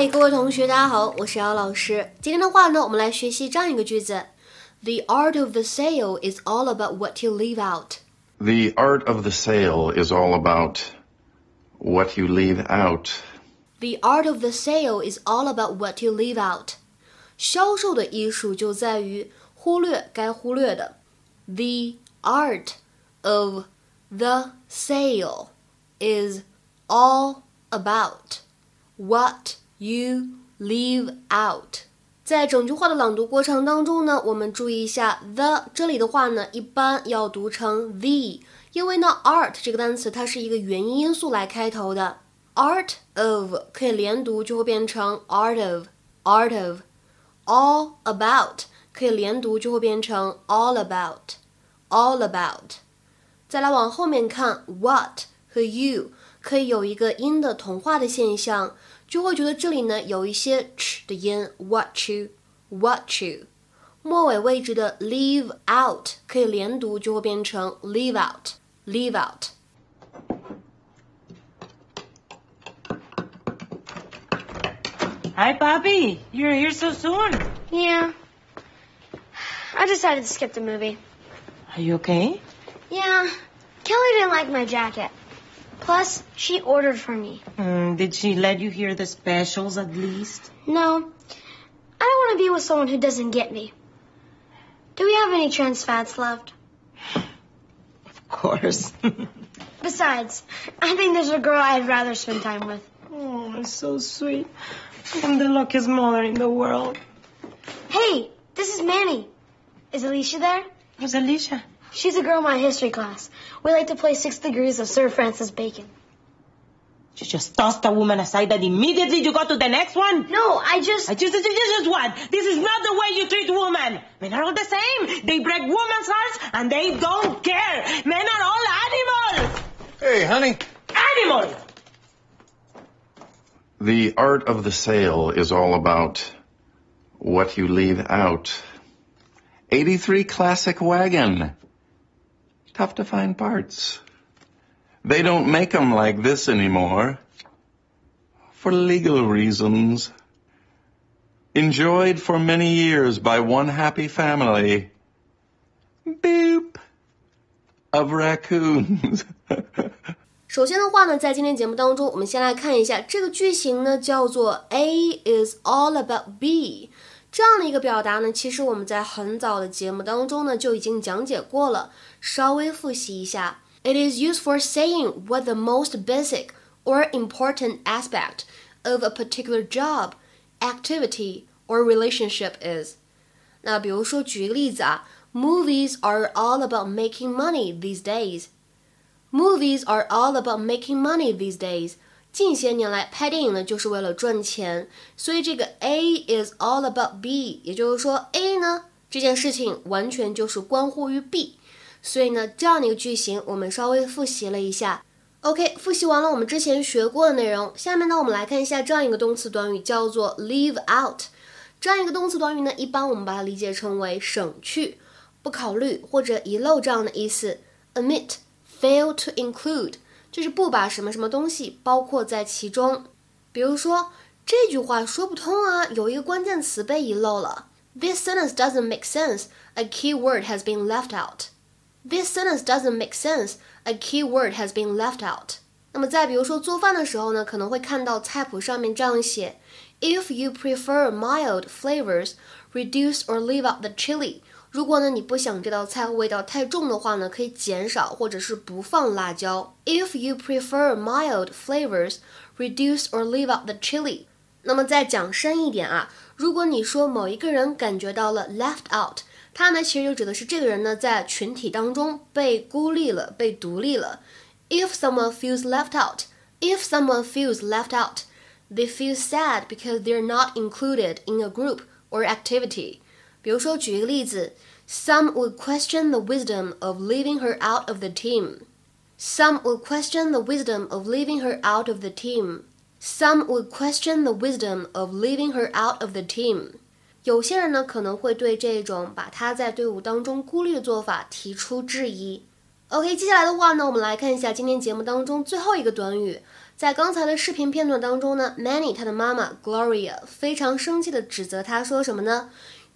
嗨，各位同学，大家好，我是姚老师。今天的话呢，我们来学习这样一个句子：The art of the sale is all about what you leave out. The art of the sale is all about what you leave out. The art of the sale is all about what you leave out. 销售的艺术就在于忽略该忽略的。The art of the sale is all about what you leave out。在整句话的朗读过程当中呢，我们注意一下 the 这里的话呢，一般要读成 the，因为呢 art 这个单词它是一个元音因素来开头的，art of 可以连读就会变成 art of，art of。all about 可以连读就会变成 all about，all about。再来往后面看 what 和 you 可以有一个音的同化的现象。就会觉得这里呢有一些 ch 的音，what you，what you，末尾位置的 leave out 可以连读，就会变成 leave out，leave out。Hi, Bobby. You're here so soon. Yeah. I decided to skip the movie. Are you okay? Yeah. Kelly didn't like my jacket. Plus, she ordered for me. Mm, did she let you hear the specials at least? No. I don't want to be with someone who doesn't get me. Do we have any trans fats left? Of course. Besides, I think there's a girl I'd rather spend time with. oh, it's so sweet. I'm the luckiest mother in the world. Hey, this is Manny. Is Alicia there? Who's Alicia? She's a girl in my history class. We like to play Six Degrees of Sir Francis Bacon. You just tossed a woman aside and immediately you go to the next one? No, I just... I just, just, just what? This is not the way you treat women. Men are all the same. They break women's hearts and they don't care. Men are all animals. Hey, honey. Animals! The art of the sale is all about what you leave out. 83 classic wagon. Tough to find parts. They don't make them like this anymore. For legal reasons. Enjoyed for many years by one happy family. Boop. Of raccoons. 首先的话呢，在今天节目当中，我们先来看一下这个句型呢，叫做 A is all about B。 这样的一个表达呢，其实我们在很早的节目当中呢就已经讲解过了，稍微复习一下。It is used for saying what the most basic or important aspect of a particular job, activity or relationship is。那比如说举一个例子啊，Movies are all about making money these days。Movies are all about making money these days。 近些年来拍电影呢，就是为了赚钱，所以这个 A is all about B，也就是说 A 呢这件事情完全就是关乎于 B，所以呢这样的一个句型我们稍微复习了一下。OK，复习完了我们之前学过的内容，下面呢我们来看一下这样一个动词短语叫做 leave out。这样一个动词短语呢，一般我们把它理解成为省去、不考虑或者遗漏这样的意思。Omit，fail to include。就是不把什么什么东西包括在其中。比如说这句话说不通啊，有一个关键词被遗漏了。This sentence doesn't make sense. A key word has been left out. This sentence doesn't make sense. A key word has been left out. 那么再比如说做饭的时候呢，可能会看到菜谱上面这样写：If you prefer mild flavors, reduce or leave out the chili. 如果呢你不想这道菜味道太重的话呢，可以减少或者是不放辣椒。If you prefer mild flavors, reduce or leave out the chili。那么再讲深一点啊，如果你说某一个人感觉到了 left out，它呢其实就指的是这个人呢在群体当中被孤立了、被独立了。If someone feels left out, if someone feels left out, they feel sad because they're not included in a group or activity. 比如说，举一个例子，Some would question the wisdom of leaving her out of the team. Some would question the wisdom of leaving her out of the team. Some would question the wisdom of leaving her out of the team. 有些人呢可能会对这种把她在队伍当中孤立的做法提出质疑。OK，接下来的话呢，我们来看一下今天节目当中最后一个短语。在刚才的视频片段当中呢，Manny 他的妈妈 Gloria 非常生气的指责他说什么呢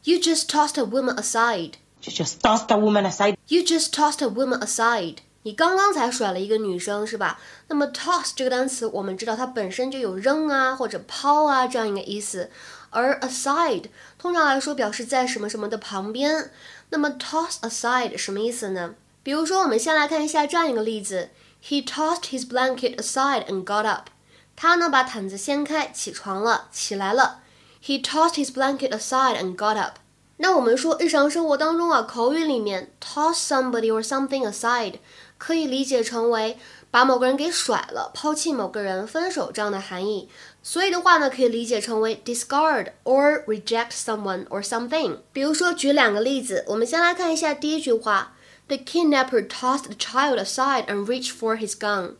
？You just tossed a woman aside. You just tossed a woman aside. You just tossed a woman aside. 你刚刚才甩了一个女生是吧？那么 toss 这个单词我们知道它本身就有扔啊或者抛啊这样一个意思，而 aside 通常来说表示在什么什么的旁边。那么 toss aside 什么意思呢？比如说，我们先来看一下这样一个例子：He tossed his blanket aside and got up。他呢把毯子掀开，起床了，起来了。He tossed his blanket aside and got up。那我们说日常生活当中啊，口语里面 toss somebody or something aside 可以理解成为把某个人给甩了，抛弃某个人，分手这样的含义。所以的话呢，可以理解成为 discard or reject someone or something。比如说，举两个例子，我们先来看一下第一句话。The kidnapper tossed the child aside and reached for his gun.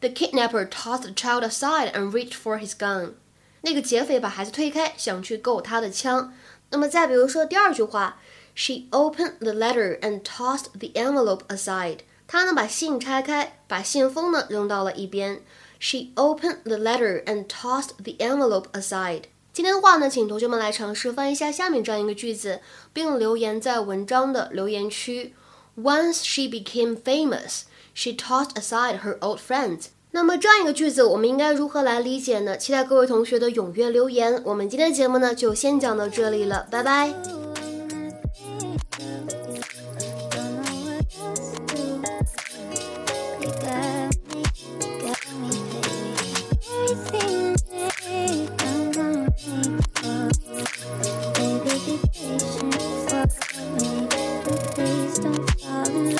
The kidnapper tossed the child aside and reached for his gun. 那个劫匪把孩子推开，想去够他的枪。那么再比如说第二句话，She opened the letter and tossed the envelope aside. 她呢把信拆开，把信封呢扔到了一边。She opened the letter and tossed the envelope aside. 今天的话呢，请同学们来尝试翻译一下下面这样一个句子，并留言在文章的留言区。Once she became famous, she tossed aside her old friends. 那么这样一个句子我们应该如何来理解呢？期待各位同学的踊跃留言。我们今天的节目呢就先讲到这里了拜拜。Don't in love